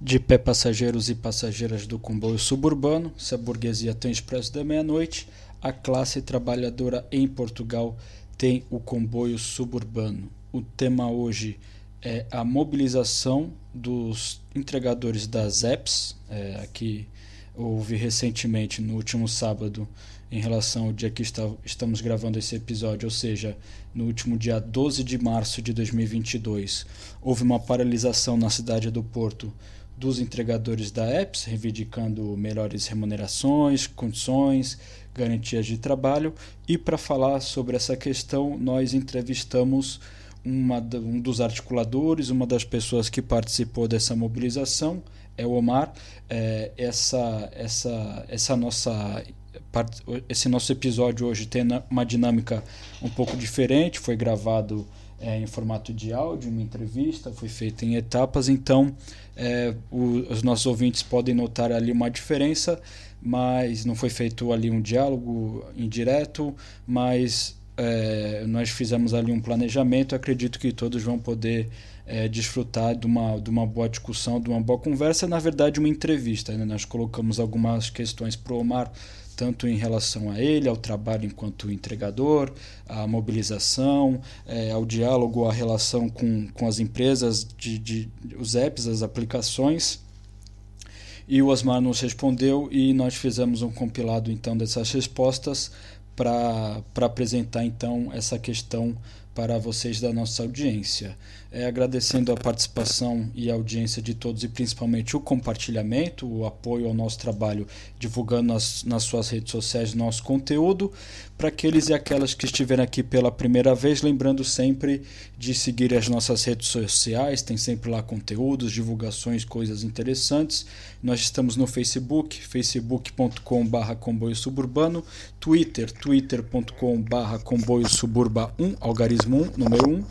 De pé passageiros e passageiras do comboio suburbano, se a burguesia tem expresso da meia-noite, a classe trabalhadora em Portugal tem o comboio suburbano. O tema hoje é a mobilização dos entregadores das apps. É, aqui houve recentemente, no último sábado, em relação ao dia que está, estamos gravando esse episódio, ou seja, no último dia 12 de março de 2022, houve uma paralisação na cidade do Porto dos entregadores da apps, reivindicando melhores remunerações, condições, garantias de trabalho. E para falar sobre essa questão, nós entrevistamos uma, um dos articuladores, uma das pessoas que participou dessa mobilização, é o Omar. É, essa, essa, essa nossa esse nosso episódio hoje tem uma dinâmica um pouco diferente, foi gravado é, em formato de áudio, uma entrevista, foi feita em etapas, então é, o, os nossos ouvintes podem notar ali uma diferença, mas não foi feito ali um diálogo indireto, mas é, nós fizemos ali um planejamento, acredito que todos vão poder é, desfrutar de uma, de uma boa discussão, de uma boa conversa, na verdade uma entrevista, né? nós colocamos algumas questões para o Omar tanto em relação a ele, ao trabalho enquanto entregador, à mobilização, é, ao diálogo, à relação com, com as empresas, de, de, os apps, as aplicações. E o Osmar nos respondeu e nós fizemos um compilado então dessas respostas para apresentar então essa questão para vocês da nossa audiência. É, agradecendo a participação e a audiência de todos e principalmente o compartilhamento, o apoio ao nosso trabalho, divulgando nas, nas suas redes sociais nosso conteúdo. Para aqueles e aquelas que estiverem aqui pela primeira vez, lembrando sempre de seguir as nossas redes sociais, tem sempre lá conteúdos, divulgações, coisas interessantes. Nós estamos no Facebook, facebook.com.br comboio suburbano, Twitter, twitter.com.br comboio suburba 1, algarismo 1, número 1,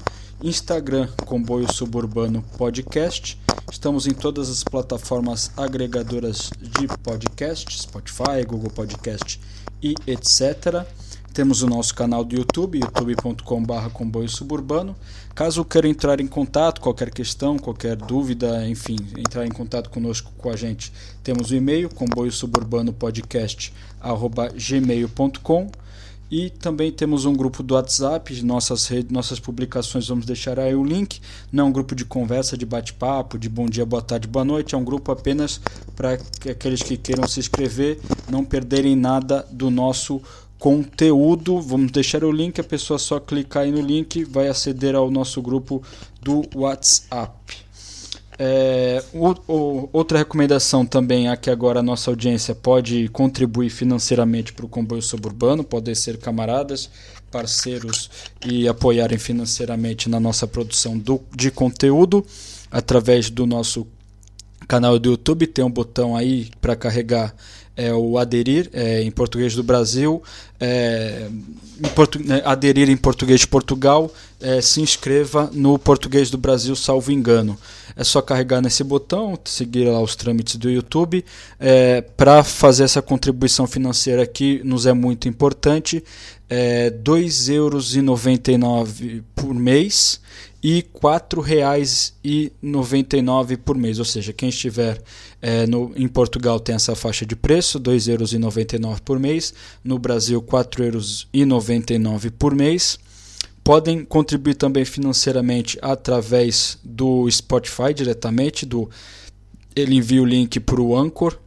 Instagram, comboio suburbano podcast. Estamos em todas as plataformas agregadoras de podcast, Spotify, Google Podcast e etc. Temos o nosso canal do YouTube, youtube.com.br comboio suburbano. Caso queira entrar em contato, qualquer questão, qualquer dúvida, enfim, entrar em contato conosco com a gente, temos o e-mail comboio suburbano podcast gmail.com e também temos um grupo do WhatsApp, nossas redes, nossas publicações, vamos deixar aí o link. Não é um grupo de conversa, de bate-papo, de bom dia, boa tarde, boa noite. É um grupo apenas para aqueles que queiram se inscrever, não perderem nada do nosso conteúdo. Vamos deixar o link, a pessoa só clicar aí no link vai aceder ao nosso grupo do WhatsApp. É, o, o, outra recomendação também é que agora a nossa audiência pode contribuir financeiramente para o comboio suburbano, podem ser camaradas, parceiros e apoiarem financeiramente na nossa produção do, de conteúdo através do nosso canal do YouTube. Tem um botão aí para carregar é o aderir é, em português do Brasil, é, em portu, né, aderir em português de Portugal, é, se inscreva no português do Brasil, salvo engano. É só carregar nesse botão, seguir lá os trâmites do YouTube. É, Para fazer essa contribuição financeira aqui, nos é muito importante. É, R$ 2,99 por mês e R$ 4,99 por mês. Ou seja, quem estiver é, no, em Portugal tem essa faixa de preço, R$ 2,99 por mês. No Brasil, R$ 4,99 por mês. Podem contribuir também financeiramente através do Spotify diretamente. Do, ele envia o link para o Anchor,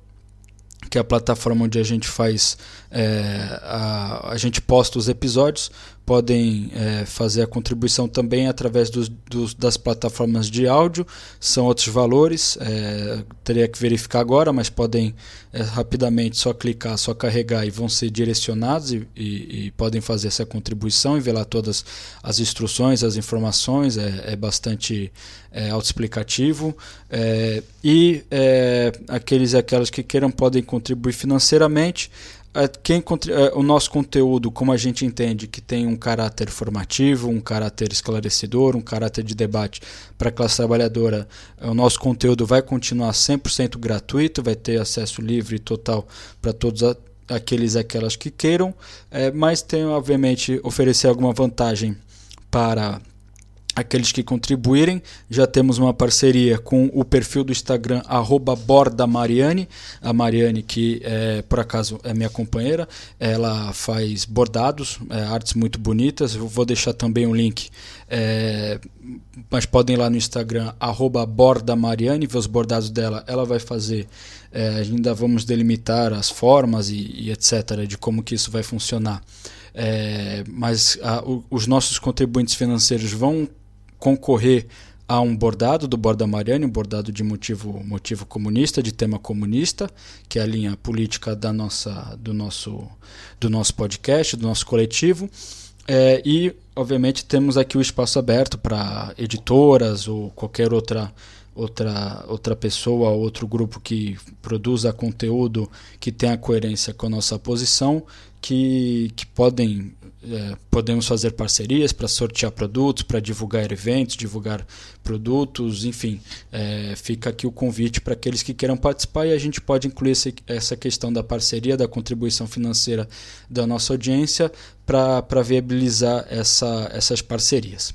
que é a plataforma onde a gente faz, é, a, a gente posta os episódios podem é, fazer a contribuição também através dos, dos, das plataformas de áudio, são outros valores, é, teria que verificar agora, mas podem é, rapidamente só clicar, só carregar e vão ser direcionados e, e, e podem fazer essa contribuição e ver lá todas as instruções, as informações, é, é bastante é, autoexplicativo. E aqueles e aquelas que queiram podem contribuir financeiramente quem, é, o nosso conteúdo, como a gente entende, que tem um caráter formativo, um caráter esclarecedor, um caráter de debate para a classe trabalhadora, é, o nosso conteúdo vai continuar 100% gratuito, vai ter acesso livre e total para todos aqueles e aquelas que queiram, mas tem, obviamente, oferecer alguma vantagem para aqueles que contribuírem. Já temos uma parceria com o perfil do Instagram @bordamariane, a Mariane que é, por acaso é minha companheira, ela faz bordados, é, artes muito bonitas. Eu vou deixar também o um link, é, mas podem ir lá no Instagram @bordamariane ver os bordados dela. Ela vai fazer, é, ainda vamos delimitar as formas e, e etc de como que isso vai funcionar. É, mas a, o, os nossos contribuintes financeiros vão concorrer a um bordado do Borda Mariani, um bordado de motivo, motivo comunista, de tema comunista, que é a linha política da nossa, do, nosso, do nosso podcast, do nosso coletivo. É, e, obviamente, temos aqui o espaço aberto para editoras ou qualquer outra outra, outra pessoa, outro grupo que produza conteúdo que tenha coerência com a nossa posição, que, que podem é, podemos fazer parcerias para sortear produtos, para divulgar eventos, divulgar produtos, enfim. É, fica aqui o convite para aqueles que queiram participar e a gente pode incluir esse, essa questão da parceria, da contribuição financeira da nossa audiência para viabilizar essa, essas parcerias.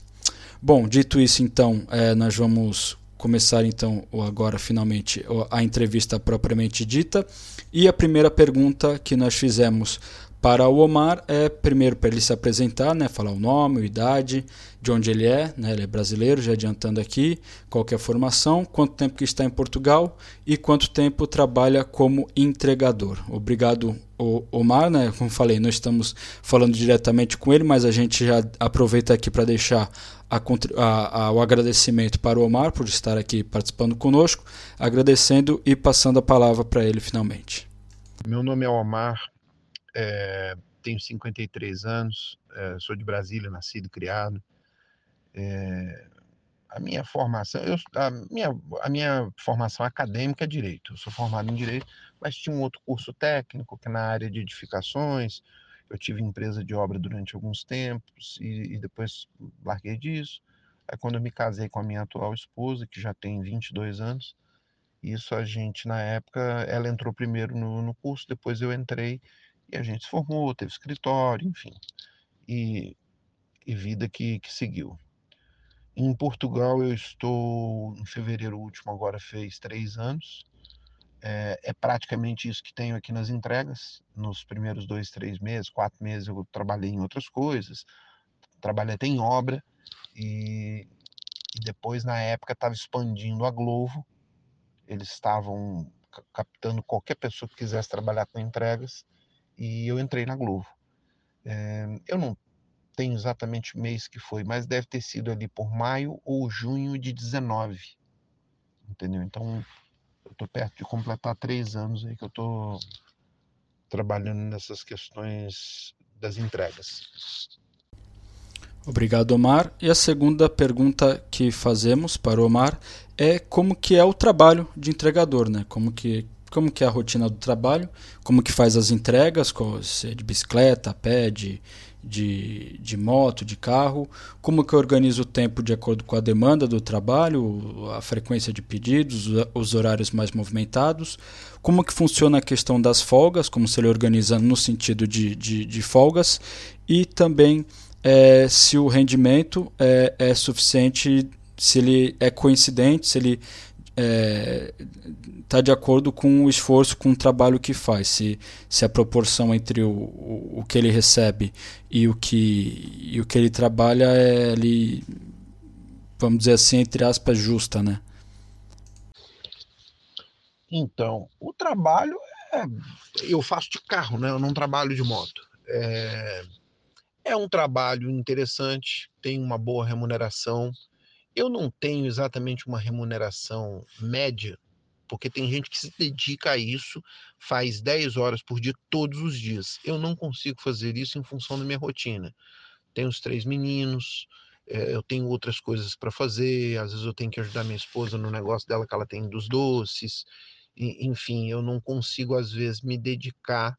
Bom, dito isso, então, é, nós vamos começar então agora finalmente a entrevista propriamente dita. E a primeira pergunta que nós fizemos para o Omar é primeiro para ele se apresentar, né, falar o nome, a idade, de onde ele é, né, ele é brasileiro, já adiantando aqui, qual é a formação, quanto tempo que está em Portugal e quanto tempo trabalha como entregador. Obrigado, Omar, né, como falei, não estamos falando diretamente com ele, mas a gente já aproveita aqui para deixar a, a, o agradecimento para o Omar por estar aqui participando conosco, agradecendo e passando a palavra para ele finalmente. Meu nome é Omar, é, tenho 53 anos, é, sou de Brasília, nascido e criado. É, a minha formação, eu, a, minha, a minha formação acadêmica é direito. Eu sou formado em direito, mas tinha um outro curso técnico que é na área de edificações. Eu tive empresa de obra durante alguns tempos e, e depois larguei disso. Aí quando eu me casei com a minha atual esposa, que já tem 22 anos, isso a gente na época, ela entrou primeiro no, no curso, depois eu entrei e a gente se formou, teve escritório, enfim. E, e vida que, que seguiu. Em Portugal eu estou em fevereiro último, agora fez três anos. É, é, praticamente isso que tenho aqui nas entregas. Nos primeiros dois, três meses, quatro meses eu trabalhei em outras coisas, trabalhei até em obra e, e depois na época estava expandindo a Glovo. Eles estavam captando qualquer pessoa que quisesse trabalhar com entregas e eu entrei na Globo. É, eu não tenho exatamente o mês que foi, mas deve ter sido ali por maio ou junho de 19. Entendeu? Então, estou perto de completar três anos aí que eu estou trabalhando nessas questões das entregas. Obrigado, Omar. E a segunda pergunta que fazemos para o Omar é como que é o trabalho de entregador, né? Como que como que é a rotina do trabalho, como que faz as entregas, se é de bicicleta, pé, de, de, de moto, de carro, como que organiza o tempo de acordo com a demanda do trabalho, a frequência de pedidos, os horários mais movimentados, como que funciona a questão das folgas, como se ele organiza no sentido de, de, de folgas, e também é, se o rendimento é, é suficiente, se ele é coincidente, se ele está é, tá de acordo com o esforço, com o trabalho que faz. Se, se a proporção entre o, o, o que ele recebe e o que, e o que ele trabalha é ali, vamos dizer assim, entre aspas, justa, né? Então, o trabalho é. Eu faço de carro, né? Eu não trabalho de moto. É, é um trabalho interessante, tem uma boa remuneração eu não tenho exatamente uma remuneração média, porque tem gente que se dedica a isso, faz 10 horas por dia todos os dias. Eu não consigo fazer isso em função da minha rotina. Tenho os três meninos, eh, eu tenho outras coisas para fazer, às vezes eu tenho que ajudar minha esposa no negócio dela que ela tem dos doces, enfim, eu não consigo às vezes me dedicar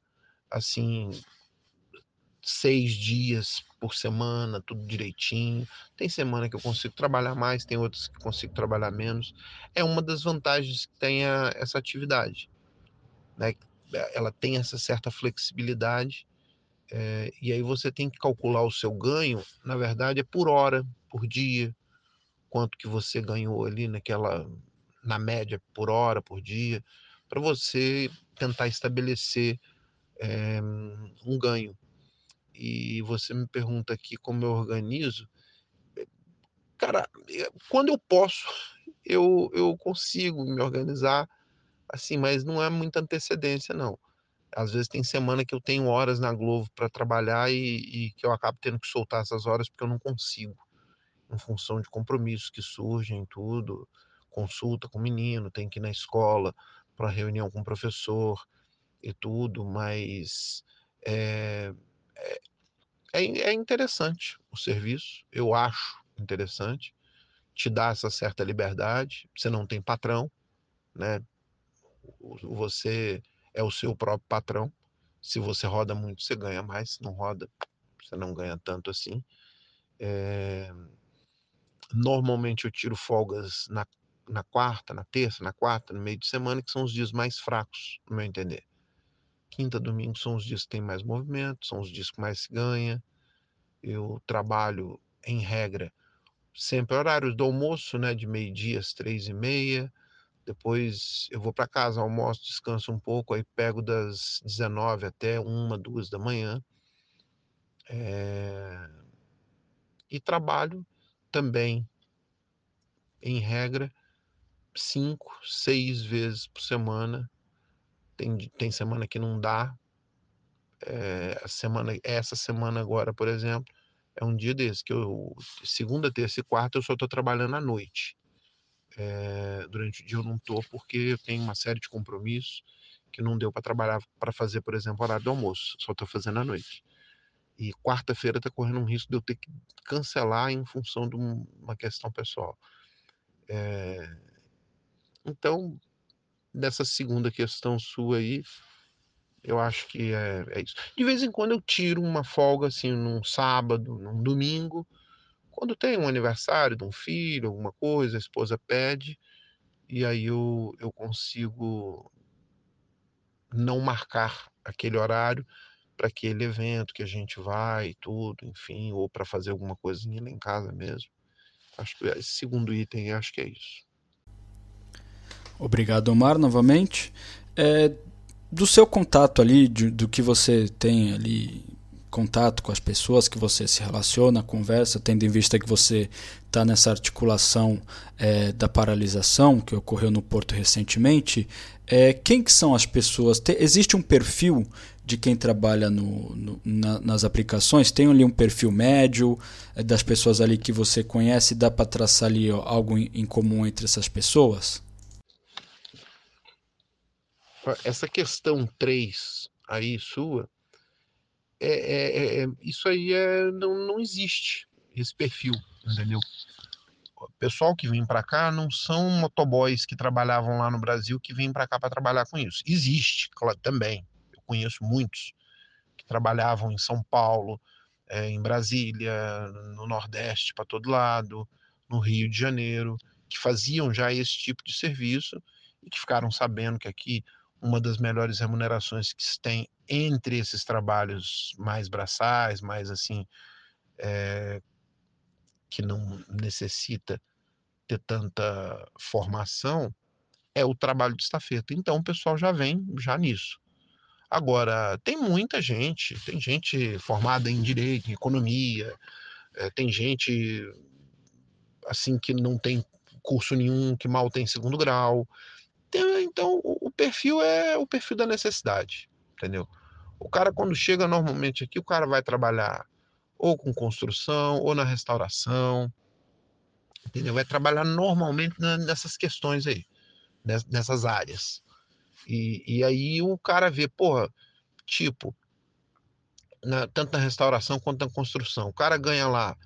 assim seis dias por semana, tudo direitinho. Tem semana que eu consigo trabalhar mais, tem outras que consigo trabalhar menos. É uma das vantagens que tem a, essa atividade. Né? Ela tem essa certa flexibilidade. É, e aí você tem que calcular o seu ganho, na verdade, é por hora, por dia. quanto que você ganhou ali naquela na média por hora, por dia, para você tentar estabelecer é, um ganho. E você me pergunta aqui como eu organizo. Cara, eh, quando eu posso, eu, eu consigo me organizar assim, mas não é muita antecedência, não. Às vezes tem semana que eu tenho horas na Globo para trabalhar e, e, que eu acabo tendo que soltar essas horas porque eu não consigo, em função de compromissos que surgem, tudo, consulta com o menino, tem que ir na escola para reunião com o professor e tudo, mas é, é, é interessante o serviço, eu acho interessante, te dá essa certa liberdade, você não tem patrão, né? Você é o seu próprio patrão. Se você roda muito, você ganha mais. Se não roda, você não ganha tanto assim. É... Normalmente eu tiro folgas na, na quarta, na terça, na quarta, no meio de semana, que são os dias mais fracos, no meu entender. Quinta, domingo são os dias que tem mais movimento, são os dias que mais se ganha. Eu trabalho, em regra, sempre horários do almoço, né, de meio-dia às três e meia, depois eu vou para casa, almoço, descanso um pouco, aí pego das 19 até uma, duas da manhã. É... E trabalho também, em regra, cinco, seis vezes por semana. Tem, tem semana que não dá. É, semana, essa semana agora, por exemplo, é um dia desse que eu segunda, terça e quarta eu só estou trabalhando à noite. É, durante o dia eu não estou porque eu tenho uma série de compromissos que não deu para trabalhar para fazer, por exemplo, horário do almoço, só estou fazendo à noite. E quarta-feira está correndo um risco de eu ter que cancelar em função de uma questão pessoal. É, então, nessa segunda questão sua aí, eu acho que é, é, isso. De vez em quando eu tiro uma folga, assim, num sábado, num domingo, quando tem um aniversário de um filho, alguma coisa, a esposa pede, e aí eu, eu consigo não marcar aquele horário para aquele evento que a gente vai e tudo, enfim, ou para fazer alguma coisinha lá em casa mesmo. Acho que esse segundo item, acho que é isso. Obrigado, Omar, novamente. É, do seu contato ali, de, do que você tem ali contato com as pessoas que você se relaciona, conversa, tendo em vista que você está nessa articulação é, da paralisação que ocorreu no Porto recentemente, é, quem que são as pessoas? Tem, existe um perfil de quem trabalha no, no, na, nas aplicações? Tem ali um perfil médio é, das pessoas ali que você conhece? Dá para traçar ali algo em, em comum entre essas pessoas? Essa questão 3 aí sua, é, é, é, é, isso aí é, não, não existe, esse perfil, entendeu? O pessoal que vem para cá não são motoboys que trabalhavam lá no Brasil que vêm para cá para trabalhar com isso. Existe, claro, também. Eu conheço muitos que trabalhavam em São Paulo, é, em Brasília, no Nordeste, para todo lado, no Rio de Janeiro, que faziam já esse tipo de serviço e que ficaram sabendo que aqui uma das melhores remunerações que se tem entre esses trabalhos mais braçais, mais assim, é, que não necessita ter tanta formação, é o trabalho de estafeta. Então o pessoal já vem já nisso. Agora, tem muita gente, tem gente formada em direito, em economia, é, tem gente assim que não tem curso nenhum, que mal tem segundo grau, então, o perfil é o perfil da necessidade, entendeu? O cara, quando chega normalmente aqui, o cara vai trabalhar ou com construção, ou na restauração, entendeu? Vai trabalhar normalmente nessas questões aí, nessas áreas. E, e aí o cara vê, porra, tipo, na, tanto na restauração quanto na construção, o cara ganha lá,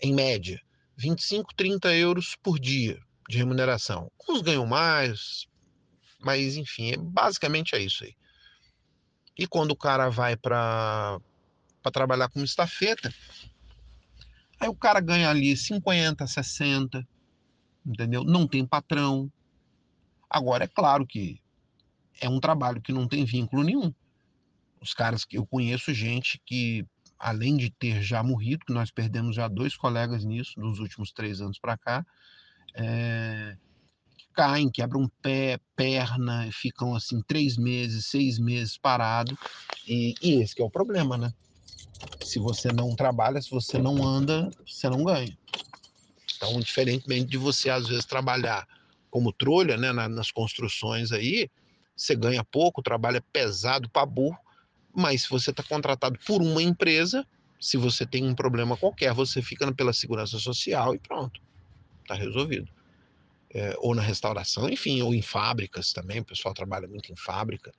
em média, 25, 30 euros por dia de remuneração. Uns ganham mais, mas enfim, é, basicamente é isso aí. E quando o cara vai para trabalhar como estafeta, aí o cara ganha ali 50, 60, entendeu? Não tem patrão. Agora, é claro que é um trabalho que não tem vínculo nenhum. Os caras que eu conheço gente que além de ter já morrido, que nós perdemos já dois colegas nisso nos últimos três anos para cá, é, caem, quebram pé, perna, ficam assim três meses, seis meses parado. E, e esse é o problema, né? Se você não trabalha, se você não anda, você não ganha. Então, diferentemente de você às vezes trabalhar como trolha, né, nas construções aí, você ganha pouco, trabalha pesado para burro, mas se você está contratado por uma empresa, se você tem um problema qualquer, você fica pela segurança social e pronto, está resolvido é, ou na restauração, enfim, ou em fábricas também, o pessoal trabalha muito em fábrica.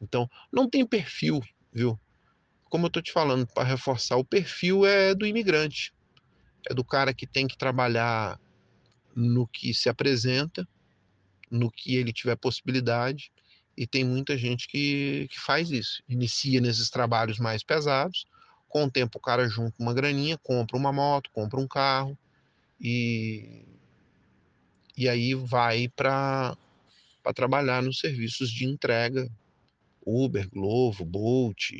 Então, não tem perfil, viu? Como eu estou te falando, para reforçar, o perfil é do imigrante, é do cara que tem que trabalhar no que se apresenta, no que ele tiver possibilidade, e tem muita gente que, que faz isso, inicia nesses trabalhos mais pesados, com o tempo o cara junta uma graninha, compra uma moto, compra um carro, e e aí vai para trabalhar nos serviços de entrega, Uber, Glovo, Bolt,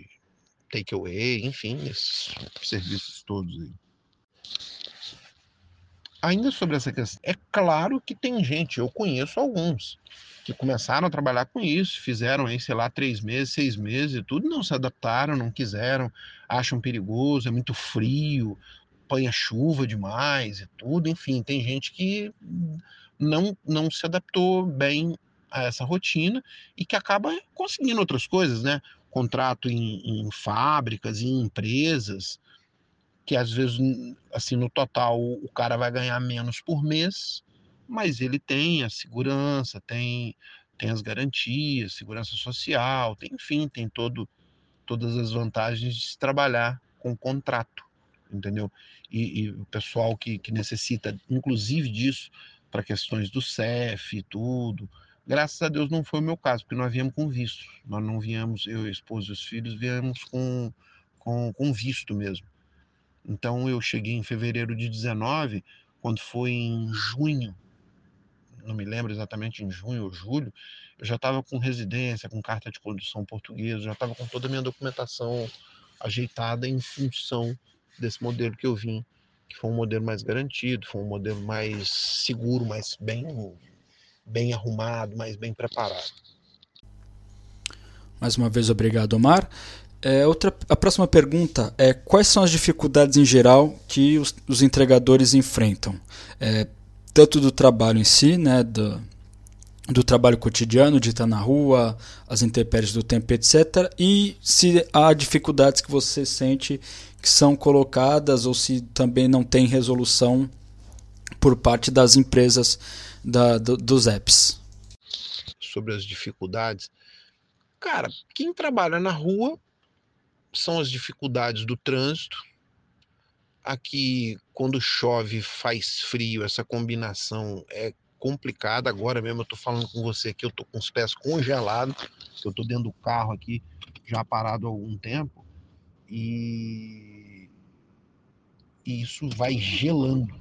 Takeaway, enfim, esses serviços todos aí. Ainda sobre essa questão, é claro que tem gente, eu conheço alguns, que começaram a trabalhar com isso, fizeram aí, sei lá, três meses, seis meses e tudo, não se adaptaram, não quiseram, acham perigoso, é muito frio, apanha chuva demais e tudo, enfim, tem gente que não, não se adaptou bem a essa rotina e que acaba conseguindo outras coisas, né? Contrato em, em fábricas, em empresas, que às vezes, assim, no total, o cara vai ganhar menos por mês, mas ele tem a segurança, tem, tem as garantias, segurança social, tem, enfim, tem todo, todas as vantagens de se trabalhar com contrato, entendeu? E, e o pessoal que, que necessita, inclusive, disso, para questões do CEF e tudo. Graças a Deus não foi o meu caso, porque nós viemos com visto. Nós não viemos, eu, esposa e os filhos, viemos com, com, com visto mesmo. Então eu cheguei em fevereiro de 19, quando foi em junho, não me lembro exatamente em junho ou julho, eu já estava com residência, com carta de condução portuguesa, já estava com toda a minha documentação ajeitada em função desse modelo que eu vim que foi um modelo mais garantido, foi um modelo mais seguro, mais bem, bem arrumado, mais bem preparado. Mais uma vez, obrigado, Omar. É, outra, a próxima pergunta é quais são as dificuldades em geral que os, os entregadores enfrentam? É, tanto do trabalho em si, né, do, do trabalho cotidiano, de estar na rua, as intempéries do tempo, etc. E se há dificuldades que você sente que são colocadas ou se também não tem resolução por parte das empresas da, do, dos apps. Sobre as dificuldades, cara, quem trabalha na rua são as dificuldades do trânsito. Aqui, quando chove, faz frio, essa combinação é complicada. Agora mesmo eu tô falando com você aqui, eu tô com os pés congelados, eu tô dentro do carro aqui, já parado há algum tempo. E, e isso vai gelando.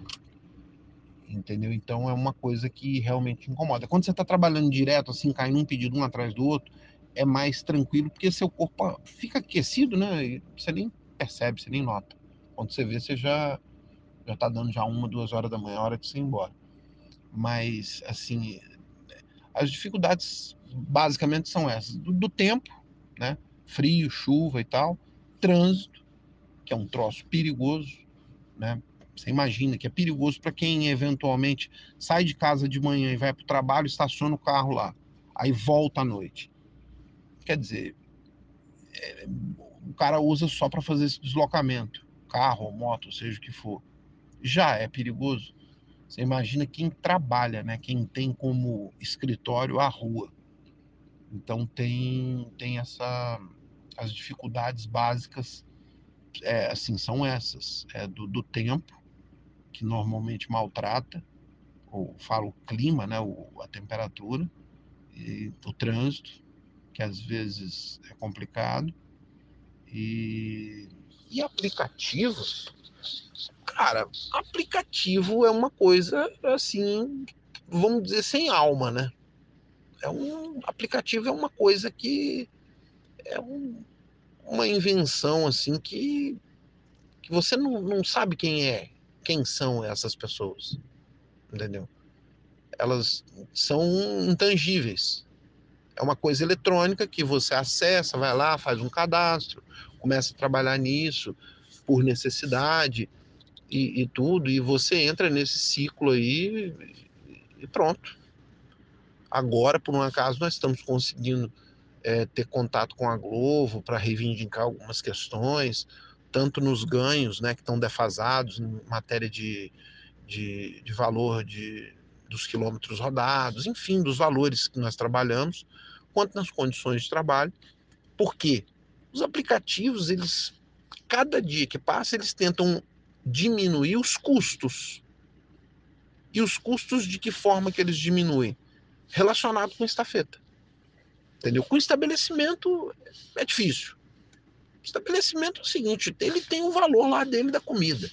Entendeu? Então é uma coisa que realmente incomoda. Quando você está trabalhando direto, assim, caindo um pedido um atrás do outro, é mais tranquilo, porque seu corpo fica aquecido, né? E você nem percebe, você nem nota. Quando você vê, você já já tá dando já uma, duas horas da manhã, hora de você ir embora. Mas, assim, as dificuldades basicamente são essas: do, do tempo, né? Frio, chuva e tal trânsito, que é um troço perigoso, né? Você imagina que é perigoso para quem eventualmente sai de casa de manhã e vai para o trabalho, estaciona o carro lá, aí volta à noite. Quer dizer, é, o cara usa só para fazer esse deslocamento, carro moto, seja o que for. Já é perigoso. Você imagina quem trabalha, né? Quem tem como escritório a rua. Então tem tem essa as dificuldades básicas é, assim são essas é do, do, tempo que normalmente maltrata ou falo o clima né o, a temperatura e o trânsito que às vezes é complicado e, e aplicativos cara aplicativo é uma coisa assim vamos dizer sem alma né é um aplicativo é uma coisa que é um, uma invenção assim que, que você não, não sabe quem é, quem são essas pessoas, entendeu? Elas são intangíveis. É uma coisa eletrônica que você acessa, vai lá, faz um cadastro, começa a trabalhar nisso por necessidade e, e tudo, e você entra nesse ciclo aí e pronto. Agora, por um acaso, nós estamos conseguindo é, ter contato com a Globo para reivindicar algumas questões, tanto nos ganhos, né, que estão defasados em matéria de, de, de valor de, dos quilômetros rodados, enfim, dos valores que nós trabalhamos, quanto nas condições de trabalho. Por quê? Os aplicativos, eles, cada dia que passa, eles tentam diminuir os custos. E os custos de que forma que eles diminuem? Relacionado com estafeta. Entendeu? Com estabelecimento é difícil. Estabelecimento é o seguinte, ele tem o valor lá dele da comida.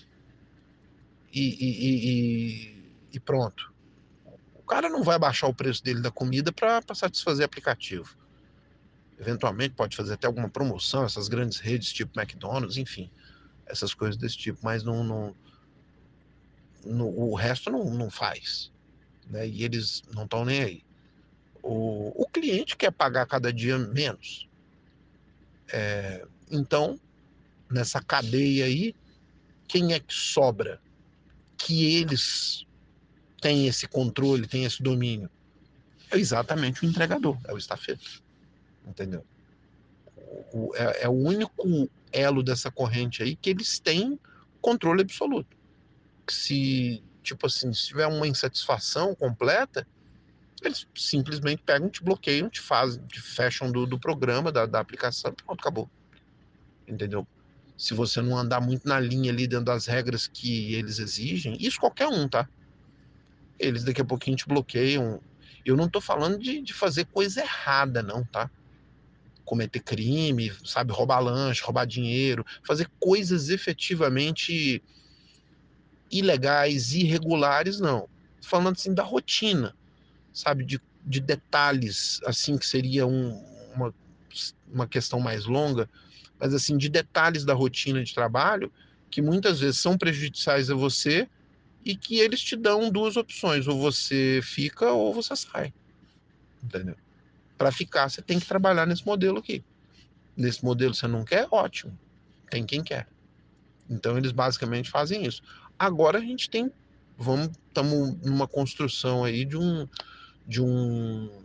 E, e, e, e pronto. O cara não vai baixar o preço dele da comida para satisfazer aplicativo. Eventualmente pode fazer até alguma promoção, essas grandes redes tipo McDonald's, enfim, essas coisas desse tipo, mas não, não, no, o resto não, não faz. Né? E eles não estão nem aí. O, o cliente quer pagar cada dia menos. É, então, nessa cadeia aí, quem é que sobra? Que eles têm esse controle, têm esse domínio? É exatamente o entregador, é o estafeta entendeu? O, é, é, o único elo dessa corrente aí que eles têm controle absoluto. Se, tipo assim, se tiver uma insatisfação completa, eles simplesmente pegam, te bloqueiam, te fazem, te fecham do, do programa, da, da aplicação, pronto, acabou. Entendeu? Se você não andar muito na linha ali dentro das regras que eles exigem, isso qualquer um, tá? Eles daqui a pouquinho te bloqueiam. Eu não tô falando de, de fazer coisa errada, não, tá? Cometer crime, sabe, roubar lanche, roubar dinheiro, fazer coisas efetivamente ilegais, irregulares, não. Falando assim da rotina, sabe, de, de detalhes, assim, que seria um, uma, uma questão mais longa, mas assim, de detalhes da rotina de trabalho que muitas vezes são prejudiciais a você e que eles te dão duas opções, ou você fica ou você sai. Entendeu? Para ficar, você tem que trabalhar nesse modelo aqui. Nesse modelo você não quer? Ótimo. Tem quem quer. Então eles basicamente fazem isso. Agora a gente tem, vamos, estamos numa construção aí de um, de um,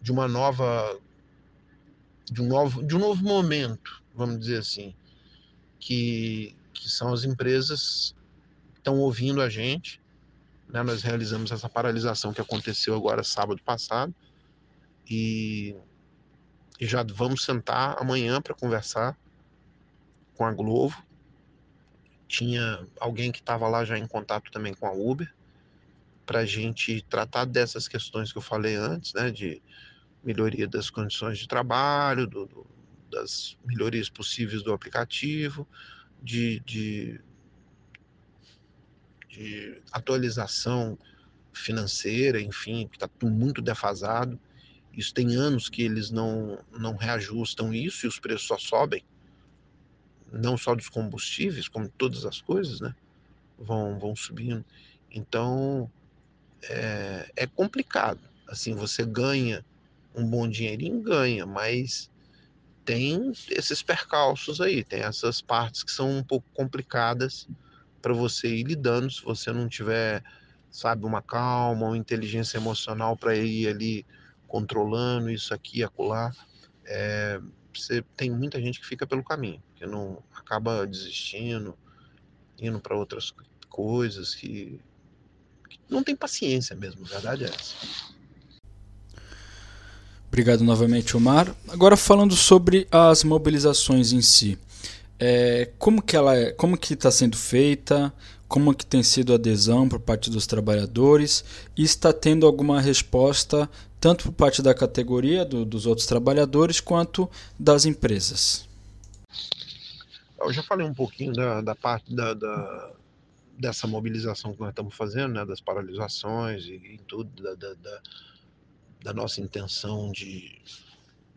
de uma nova, de um novo, de um novo momento, vamos dizer assim, que, que são as empresas que estão ouvindo a gente. Né? Nós realizamos essa paralisação que aconteceu agora sábado passado e, e já vamos sentar amanhã para conversar com a Globo. Tinha alguém que estava lá já em contato também com a Uber para a gente tratar dessas questões que eu falei antes, né, de melhoria das condições de trabalho, do, do, das melhorias possíveis do aplicativo, de, de, de atualização financeira, enfim, que está muito defasado. Isso tem anos que eles não, não reajustam isso e os preços só sobem, não só dos combustíveis, como todas as coisas, né? Vão, vão subindo. Então, é, é complicado. Assim, você ganha um bom dinheirinho, ganha, mas tem esses percalços aí, tem essas partes que são um pouco complicadas para você ir lidando se você não tiver, sabe, uma calma, uma inteligência emocional para ir ali controlando isso aqui, acolá, é, você tem muita gente que fica pelo caminho, que não acaba desistindo, indo para outras coisas que, que, não tem paciência mesmo, a verdade é essa. Obrigado novamente, Omar. Agora falando sobre as mobilizações em si. É, como que ela é, como que está sendo feita, como que tem sido a adesão por parte dos trabalhadores e está tendo alguma resposta tanto por parte da categoria do, dos outros trabalhadores quanto das empresas. Eu já falei um pouquinho da, da parte da, da, dessa mobilização que nós estamos fazendo, né, das paralisações e, e tudo, da, da, nossa intenção de,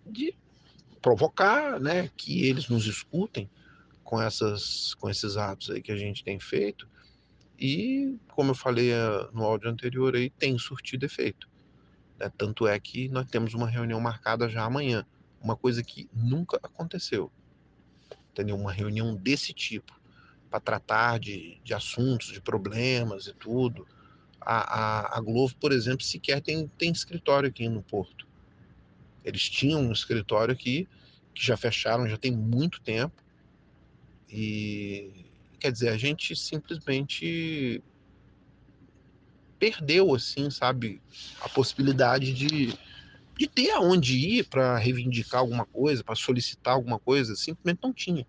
de provocar, né, que eles nos escutem com essas com esses atos aí que a gente tem feito e como eu falei eh, no áudio anterior aí tem surtido efeito. Né? Tanto é que nós temos uma reunião marcada já amanhã, uma coisa que nunca aconteceu, entendeu? Uma reunião desse tipo para tratar de, de assuntos, de problemas e tudo. A, a, a, Globo, por exemplo, sequer tem, tem escritório aqui no Porto. Eles tinham um escritório aqui, que já fecharam, já tem muito tempo. E quer dizer, a gente simplesmente perdeu, assim, sabe, a possibilidade de, de ter aonde ir para reivindicar alguma coisa, para solicitar alguma coisa, simplesmente não tinha.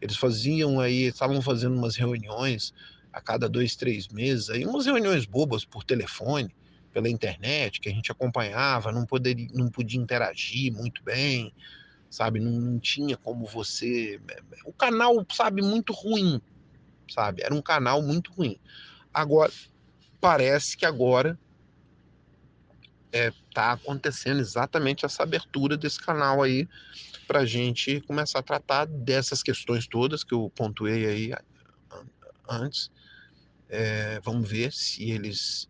Eles faziam aí, estavam fazendo umas reuniões a cada dois, três meses, aí umas reuniões bobas por telefone, pela internet, que a gente acompanhava, não, poderia, não podia interagir muito bem, sabe? Não, não tinha como você. O canal, sabe, muito ruim, sabe? Era um canal muito ruim. Agora, parece que agora está é, tá acontecendo exatamente essa abertura desse canal aí para a gente começar a tratar dessas questões todas que eu pontuei aí antes. É, vamos ver se eles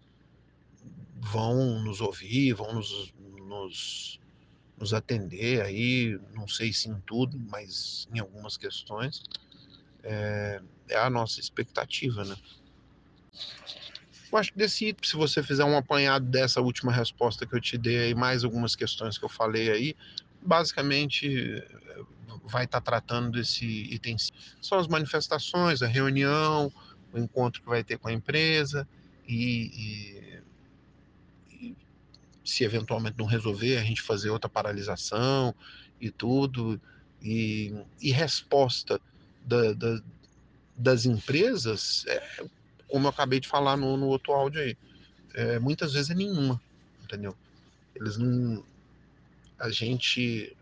vão nos ouvir, vão nos, nos, nos atender aí, não sei se em tudo, mas em algumas questões. É, é a nossa expectativa, né? Eu acho que desse, se você fizer um apanhado dessa última resposta que eu te dei aí, mais algumas questões que eu falei aí, basicamente vai estar tá tratando desse item. São as manifestações, a reunião, o encontro que vai ter com a empresa e, e, e se eventualmente não resolver, a gente fazer outra paralisação e tudo. E, e resposta da, da, das empresas é como eu acabei de falar no, no outro áudio aí. É, muitas vezes é nenhuma, entendeu? Eles não. A gente.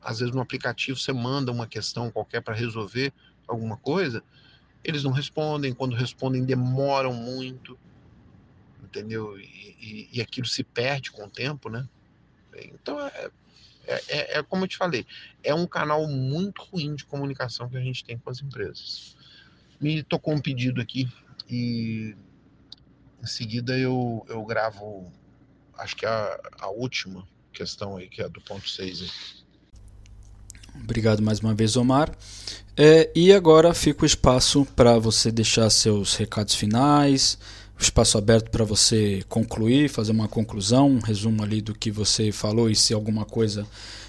Às vezes no aplicativo você manda uma questão qualquer para resolver alguma coisa, eles não respondem, quando respondem demoram muito, entendeu? E, e, e aquilo se perde com o tempo, né? Então é, é, é, é, como eu te falei, é um canal muito ruim de comunicação que a gente tem com as empresas. Me tocou um pedido aqui e em seguida eu, eu gravo, acho que a, a última questão aí, que é do ponto 6 Obrigado mais uma vez, Omar. É, e agora fica o espaço para você deixar seus recados finais, o espaço aberto para você concluir, fazer uma conclusão, um resumo ali do que você falou e se alguma coisa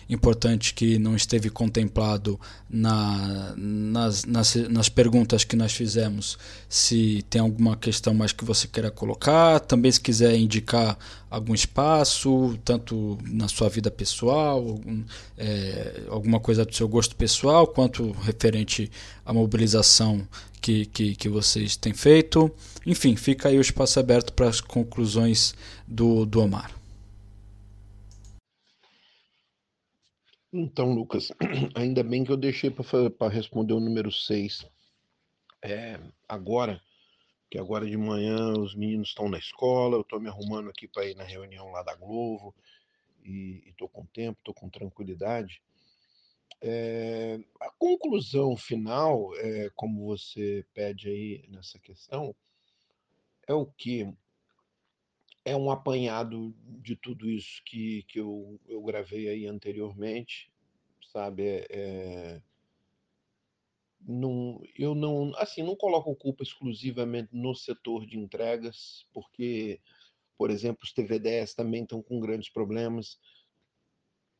importante que não esteve contemplado na, nas, nas, nas perguntas que nós fizemos, se tem alguma questão mais que você queira colocar, também se quiser indicar algum espaço, tanto na sua vida pessoal, algum, é, alguma coisa do seu gosto pessoal, quanto referente à mobilização que, que, que vocês têm feito. Enfim, fica aí o espaço aberto para as conclusões do, do Omar. Então, Lucas, ainda bem que eu deixei para responder o número 6 é, agora, que agora de manhã os meninos estão na escola, eu estou me arrumando aqui para ir na reunião lá da Globo e estou com tempo, estou com tranquilidade. É, a conclusão final, é, como você pede aí nessa questão, é o que? É um apanhado de tudo isso que, que eu, eu gravei aí anteriormente, sabe? É, não, eu não, assim, não coloco culpa exclusivamente no setor de entregas, porque, por exemplo, os TVDs também estão com grandes problemas,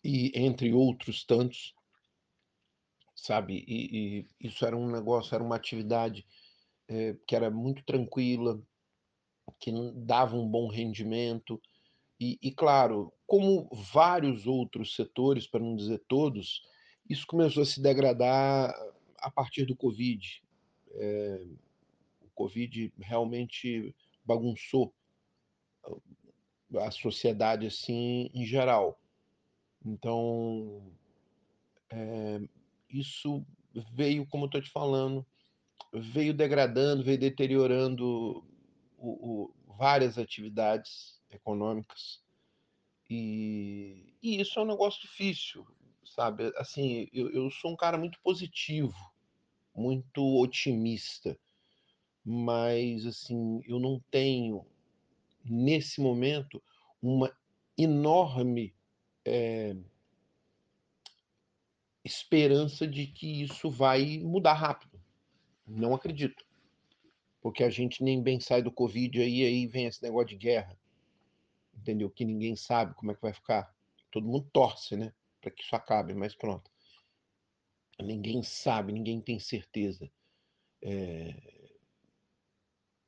e entre outros tantos, sabe? E, e isso era um negócio, era uma atividade é, que era muito tranquila, que dava um bom rendimento. E, e, claro, como vários outros setores, para não dizer todos, isso começou a se degradar a partir do Covid. É, o Covid realmente bagunçou a sociedade assim em geral. Então, é, isso veio, como eu estou te falando, veio degradando, veio deteriorando o, o, várias atividades econômicas. E, e, isso é um negócio difícil, sabe? Assim, eu, eu sou um cara muito positivo, muito otimista, mas assim, eu não tenho nesse momento uma enorme é, esperança de que isso vai mudar rápido. Não acredito. Porque a gente nem bem sai do Covid aí, aí vem esse negócio de guerra. Entendeu? Que ninguém sabe como é que vai ficar. Todo mundo torce, né? Para que isso acabe, mas pronto. Ninguém sabe, ninguém tem certeza é,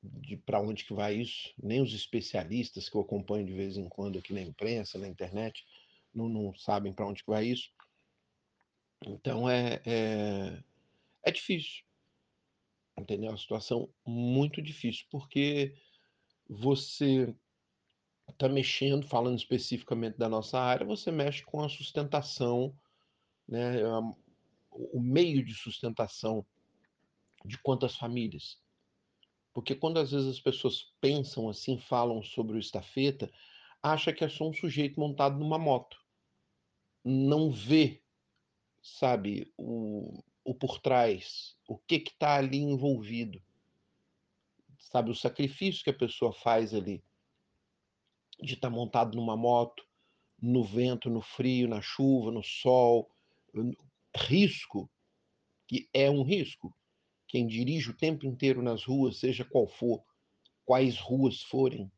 de para onde que vai isso. Nem os especialistas que eu acompanho de vez em quando aqui na imprensa, na internet, não, não sabem para onde que vai isso. Então é, é, é difícil, entendeu? É uma situação muito difícil, porque você está mexendo, falando especificamente da nossa área, você mexe com a sustentação, né, o meio de sustentação de quantas famílias. Porque quando às vezes as pessoas pensam assim, falam sobre o estafeta, acha que é só um sujeito montado numa moto. Não vê sabe, o, o por trás, o que está ali envolvido, sabe, o sacrifício que a pessoa faz ali de estar tá montado numa moto, no vento, no frio, na chuva, no sol, risco, que é um risco. Quem dirige o tempo inteiro nas ruas, seja qual for, quais ruas forem,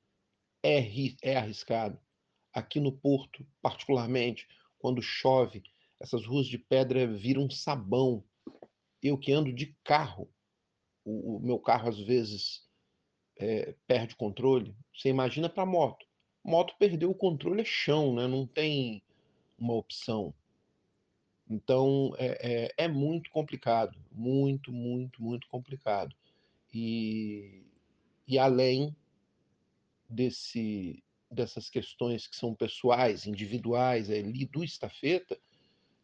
é, é arriscado. Aqui no Porto, particularmente, quando chove, essas ruas de pedra viram sabão. Eu que ando de carro, o, o meu carro às vezes é, perde controle. Você imagina para moto. Moto perdeu o controle é chão, né? Não tem uma opção. Então é, é, é muito complicado, muito, muito, muito complicado. E, e além desse, dessas questões que são pessoais, individuais, ali do estafeta,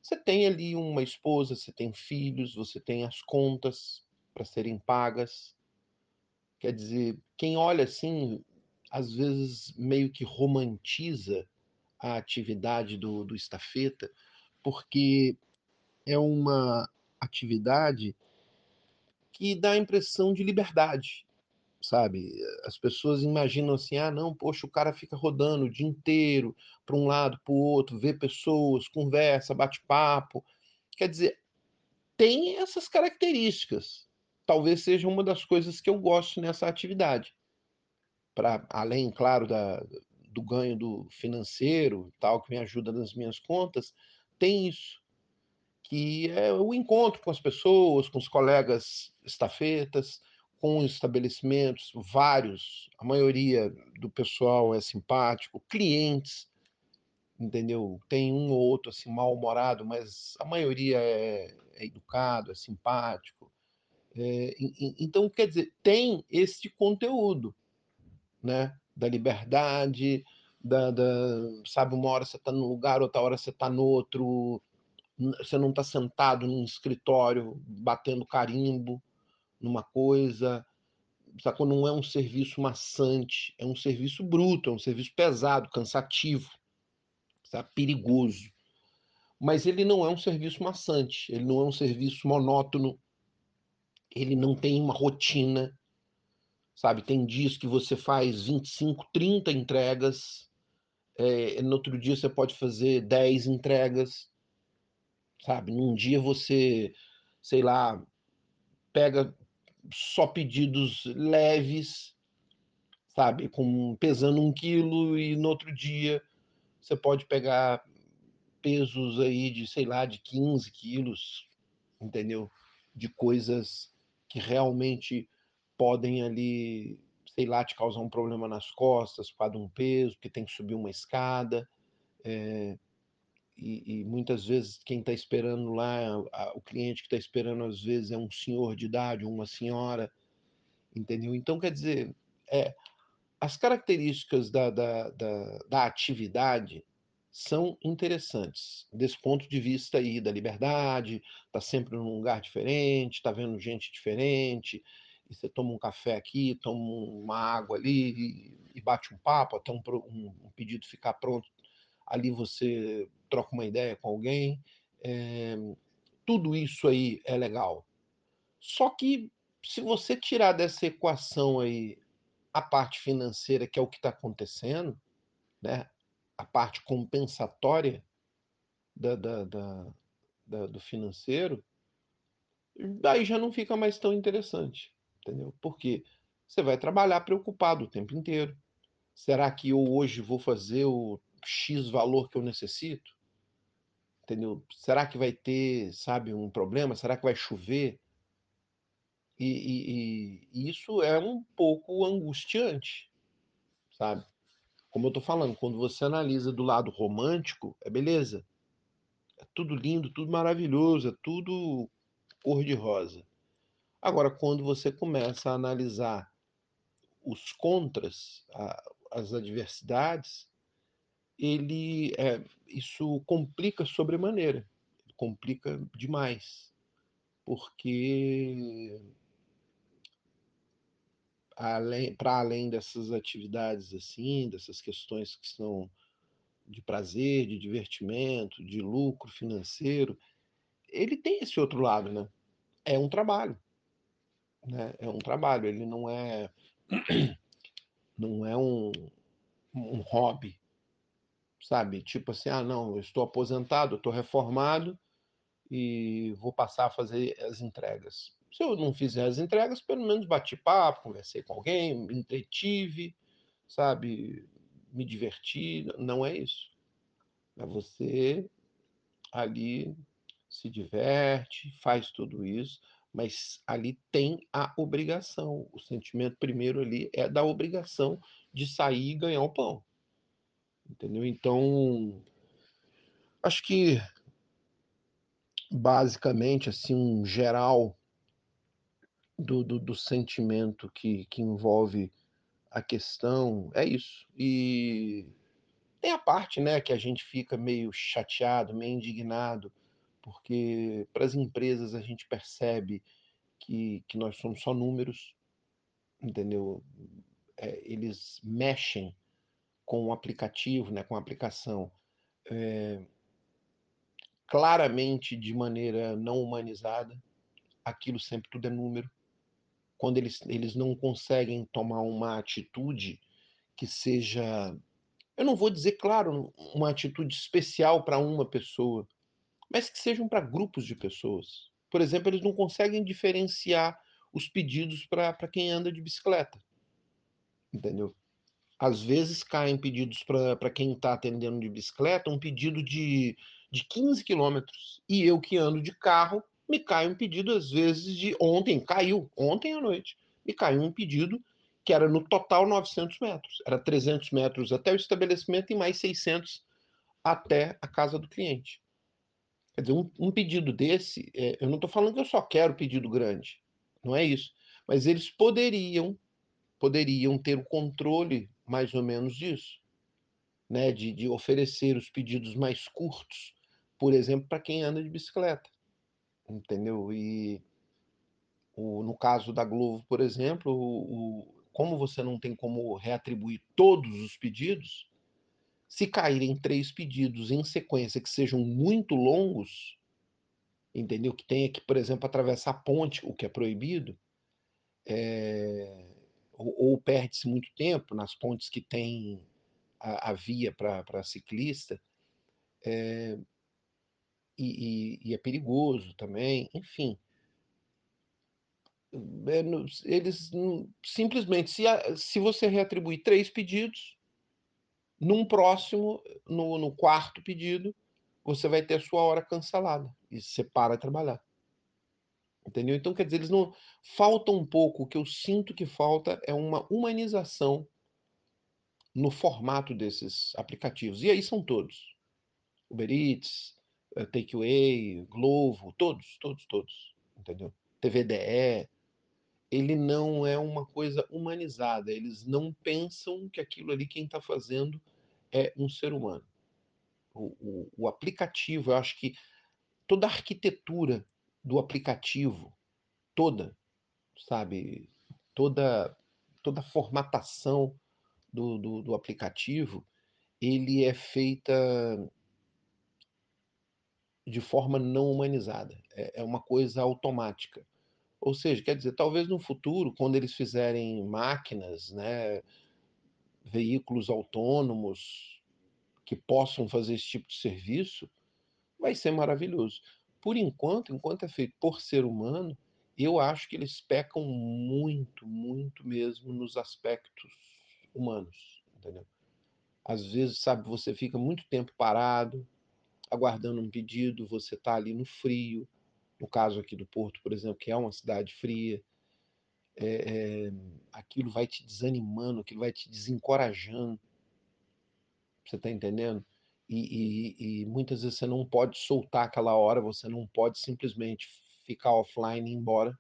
você tem ali uma esposa, você tem filhos, você tem as contas para serem pagas. Quer dizer, quem olha assim, às vezes meio que romantiza a atividade do, do estafeta, porque é uma atividade que dá a impressão de liberdade, sabe? As pessoas imaginam assim: ah, não, poxa, o cara fica rodando o dia inteiro para um lado, para o outro, vê pessoas, conversa, bate papo. Quer dizer, tem essas características. Talvez seja uma das coisas que eu gosto nessa atividade. Para além, claro, da, do ganho do financeiro, tal, que me ajuda nas minhas contas, tem isso que é o encontro com as pessoas, com os colegas estafetas, com estabelecimentos, vários, a maioria do pessoal é simpático, clientes, entendeu? Tem um ou outro assim mal-humorado, mas a maioria é, é educado, é simpático. É, então, quer dizer, tem esse conteúdo, né? Da liberdade, da, da sabe, uma hora você está num lugar, outra hora você está no outro, você não está sentado num escritório batendo carimbo, numa coisa, sacou? Não é um serviço maçante, é um serviço bruto, é um serviço pesado, cansativo, sabe? perigoso. Mas ele não é um serviço maçante, ele não é um serviço monótono, ele não tem uma rotina, sabe? Tem dias que você faz 25, 30 entregas, é, no outro dia você pode fazer 10 entregas, sabe? Num dia você, sei lá, pega só pedidos leves, sabe, com pesando um quilo e no outro dia você pode pegar pesos aí de, sei lá, de 15 quilos, entendeu? De coisas que realmente podem ali, sei lá, te causar um problema nas costas por causa de um peso, que tem que subir uma escada. É, e, e, muitas vezes quem está esperando lá, a, o cliente que está esperando às vezes é um senhor de idade uma senhora, entendeu? Então, quer dizer, é, as características da, da, da, da atividade são interessantes, desse ponto de vista aí da liberdade, tá sempre num lugar diferente, tá vendo gente diferente, e você toma um café aqui, toma uma água ali e, e bate um papo até um, um, um pedido ficar pronto ali você troca uma ideia com alguém. É, tudo isso aí é legal. Só que se você tirar dessa equação aí a parte financeira, que é o que está acontecendo, né? a parte compensatória da, da, da, da, do financeiro, daí já não fica mais tão interessante, entendeu? Porque você vai trabalhar preocupado o tempo inteiro. Será que eu hoje vou fazer o X valor que eu necessito? Entendeu? Será que vai ter, sabe, um problema? Será que vai chover? E, e, e isso é um pouco angustiante, sabe? Como eu tô falando, quando você analisa do lado romântico, é beleza. É tudo lindo, tudo maravilhoso, é tudo cor-de-rosa. Agora, quando você começa a analisar os contras, a, as adversidades, ele é, isso complica sobremaneira, complica demais, porque para além dessas atividades assim, dessas questões que são de prazer, de divertimento, de lucro financeiro, ele tem esse outro lado, né? É um trabalho, né? É um trabalho. Ele não é não é um, um hobby, sabe? Tipo assim, ah, não, eu estou aposentado, estou reformado e vou passar a fazer as entregas. Se eu não fizer as entregas, pelo menos bati papo, conversei com alguém, me entretive, sabe? Me diverti. Não é isso. É você ali se diverte, faz tudo isso, mas ali tem a obrigação. O sentimento primeiro ali é da obrigação de sair e ganhar o pão. Entendeu? Então, acho que basicamente assim um geral do, do, do sentimento que, que envolve a questão, é isso. E tem a parte, né, que a gente fica meio chateado, meio indignado, porque para as empresas a gente percebe que, que nós somos só números, entendeu? É, eles mexem com o aplicativo, né, com a aplicação, é, claramente de maneira não humanizada. Aquilo sempre tudo é número quando eles, eles não conseguem tomar uma atitude que seja, eu não vou dizer, claro, uma atitude especial para uma pessoa, mas que sejam para grupos de pessoas. Por exemplo, eles não conseguem diferenciar os pedidos para quem anda de bicicleta. Entendeu? Às vezes caem pedidos para quem está atendendo de bicicleta, um pedido de, de 15 quilômetros. E eu que ando de carro, me cai um pedido, às vezes, de ontem, caiu, ontem à noite, me caiu um pedido que era no total 900 metros. Era 300 metros até o estabelecimento e mais 600 até a casa do cliente. Quer dizer, um, um pedido desse, é, eu não estou falando que eu só quero pedido grande, não é isso. Mas eles poderiam, poderiam ter o controle mais ou menos disso, né? de, de oferecer os pedidos mais curtos, por exemplo, para quem anda de bicicleta entendeu? E o, no caso da Globo, por exemplo, o, o, como você não tem como reatribuir todos os pedidos, se caírem três pedidos em sequência que sejam muito longos, entendeu? Que tenha que, por exemplo, atravessar a ponte, o que é proibido, é, ou, ou perde-se muito tempo nas pontes que tem a, a via para ciclista, é, e, e, e é perigoso também, enfim. É, eles simplesmente, se, se você reatribuir três pedidos, num próximo, no, no quarto pedido, você vai ter a sua hora cancelada e você para trabalhar. Entendeu? Então, quer dizer, eles não. Falta um pouco, o que eu sinto que falta é uma humanização no formato desses aplicativos. E aí são todos. Uber Eats, eh, Takeaway, Glovo, todos, todos, todos, entendeu? TVDE, ele não é uma coisa humanizada, eles não pensam que aquilo ali quem está fazendo é um ser humano. O, o, o, aplicativo, eu acho que toda a arquitetura do aplicativo, toda, sabe, toda, toda a formatação do, do, do aplicativo, ele é feita de forma não humanizada. É, é uma coisa automática. Ou seja, quer dizer, talvez no futuro, quando eles fizerem máquinas, né, veículos autônomos que possam fazer esse tipo de serviço, vai ser maravilhoso. Por enquanto, enquanto é feito por ser humano, eu acho que eles pecam muito, muito mesmo nos aspectos humanos, entendeu? Às vezes, sabe, você fica muito tempo parado, aguardando um pedido, você está ali no frio, no caso aqui do Porto, por exemplo, que é uma cidade fria, é, é, aquilo vai te desanimando, aquilo vai te desencorajando. Você está entendendo? E, e, e, muitas vezes você não pode soltar aquela hora, você não pode simplesmente ficar offline e ir embora.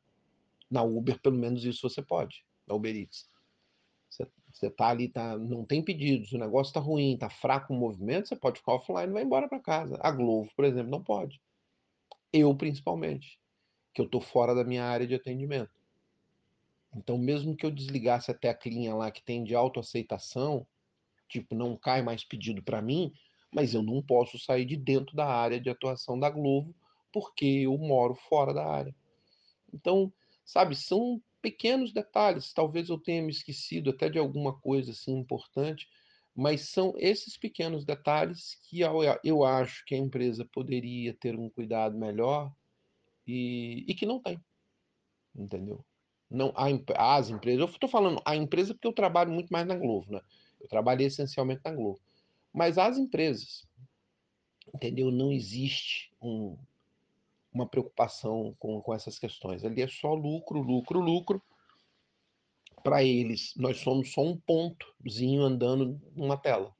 Na Uber, pelo menos isso você pode, na Uber Eats. Você, você tá ali, tá, não tem pedidos, o negócio tá ruim, tá fraco o movimento, você pode ficar offline e vai embora para casa. A Globo, por exemplo, não pode. Eu, principalmente, que eu tô fora da minha área de atendimento. Então, mesmo que eu desligasse a teclinha lá que tem de autoaceitação, tipo, não cai mais pedido para mim, mas eu não posso sair de dentro da área de atuação da Globo, porque eu moro fora da área. Então, sabe, são pequenos detalhes. Talvez eu tenha me esquecido até de alguma coisa assim importante, mas são esses pequenos detalhes que eu acho que a empresa poderia ter um cuidado melhor e, e que não tem. Entendeu? Não, a, as empresas, eu estou falando a empresa porque eu trabalho muito mais na Globo, né? Eu trabalhei essencialmente na Globo. Mas as empresas, entendeu? Não existe um, uma preocupação com, com essas questões. Ali é só lucro, lucro, lucro para eles, nós somos só um pontozinho andando numa tela.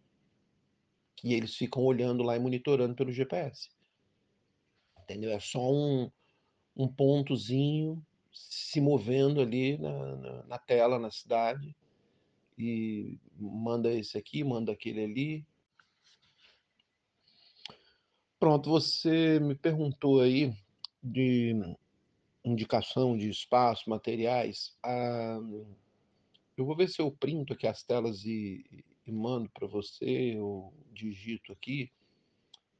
Que eles ficam olhando lá e monitorando pelo GPS. Entendeu? É só um, um pontozinho se movendo ali na, na, na tela, na cidade. E manda esse aqui, manda aquele ali. Pronto, você me perguntou aí de indicação de espaço, materiais. Ah, eu vou ver se eu printo aqui as telas e, e mando para você, eu digito aqui,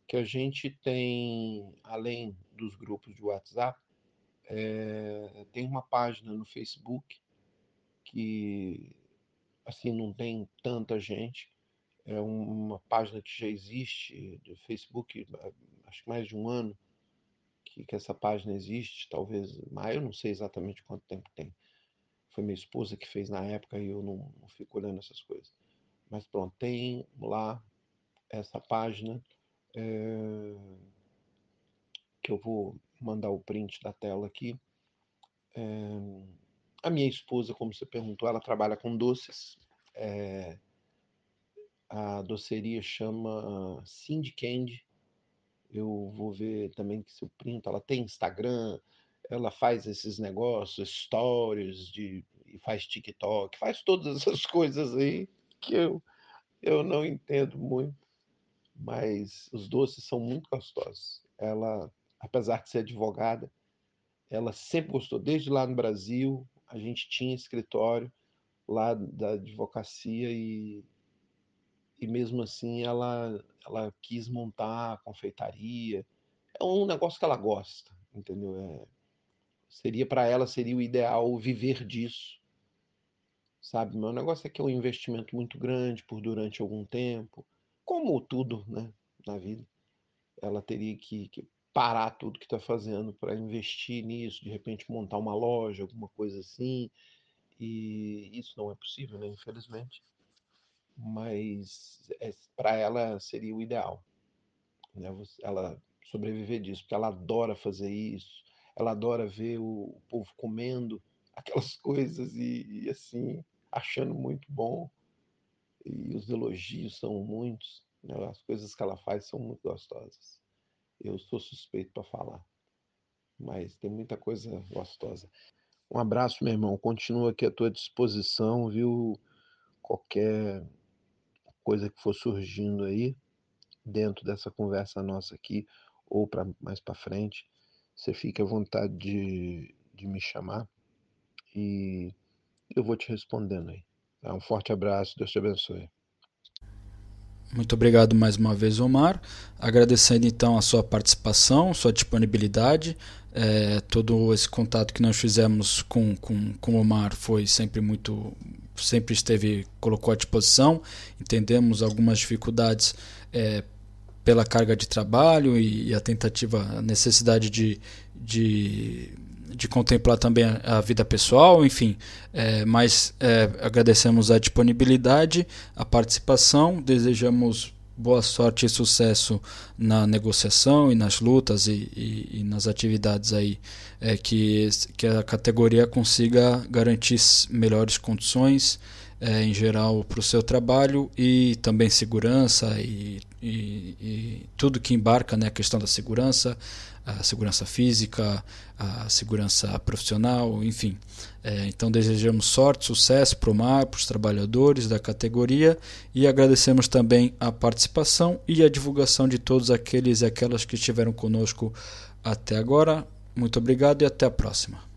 que a gente tem, além dos grupos de WhatsApp, é, tem uma página no Facebook que, assim, não tem tanta gente, é uma página que já existe do Facebook, acho que mais de um ano que, que essa página existe, talvez mais, eu não sei exatamente quanto tempo tem foi minha esposa que fez na época e eu não, não fico olhando essas coisas. Mas pronto, tem lá essa página é, que eu vou mandar o print da tela aqui. É, a minha esposa, como você perguntou, ela trabalha com doces. É, a doceria chama Cindy Candy. Eu vou ver também que se eu printo. Ela tem Instagram, ela faz esses negócios, stories de faz TikTok, faz todas essas coisas aí que eu eu não entendo muito, mas os doces são muito gostosos. Ela, apesar de ser advogada, ela sempre gostou desde lá no Brasil, a gente tinha escritório lá da advocacia e e mesmo assim ela ela quis montar a confeitaria. É um negócio que ela gosta, entendeu? É, Seria para ela seria o ideal viver disso. Sabe, meu negócio é que é um investimento muito grande por durante algum tempo, como tudo, né, na vida. Ela teria que, que parar tudo que está fazendo para investir nisso, de repente montar uma loja, alguma coisa assim. E isso não é possível, né, infelizmente. Mas é, para ela seria o ideal. Né? Ela sobreviver disso, porque ela adora fazer isso ela adora ver o, povo comendo aquelas coisas e, e, assim, achando muito bom. E os elogios são muitos, né? as coisas que ela faz são muito gostosas. Eu sou suspeito para falar, mas tem muita coisa gostosa. Um abraço, meu irmão. Continua aqui à tua disposição, viu? Qualquer coisa que for surgindo aí dentro dessa conversa nossa aqui ou para mais para frente, você fique à vontade de, de me chamar e eu vou te respondendo aí. Tá? Um forte abraço, Deus te abençoe. Muito obrigado mais uma vez, Omar. Agradecendo então a sua participação, sua disponibilidade. É, todo esse contato que nós fizemos com, com, com Omar foi sempre muito. Sempre esteve, colocou à disposição. Entendemos algumas dificuldades é, pela carga de trabalho e, e, a tentativa, a necessidade de, de de contemplar também a, a vida pessoal, enfim. É, mas é, agradecemos a disponibilidade, a participação, desejamos boa sorte e sucesso na negociação e nas lutas e, e, e nas atividades aí é, que, que a categoria consiga garantir melhores condições é, em geral para o seu trabalho e também segurança e, e, e, tudo que embarca né, a questão da segurança, a segurança física, a segurança profissional, enfim. É, então desejamos sorte, sucesso para o mar, para os trabalhadores da categoria e agradecemos também a participação e a divulgação de todos aqueles e aquelas que estiveram conosco até agora. Muito obrigado e até a próxima.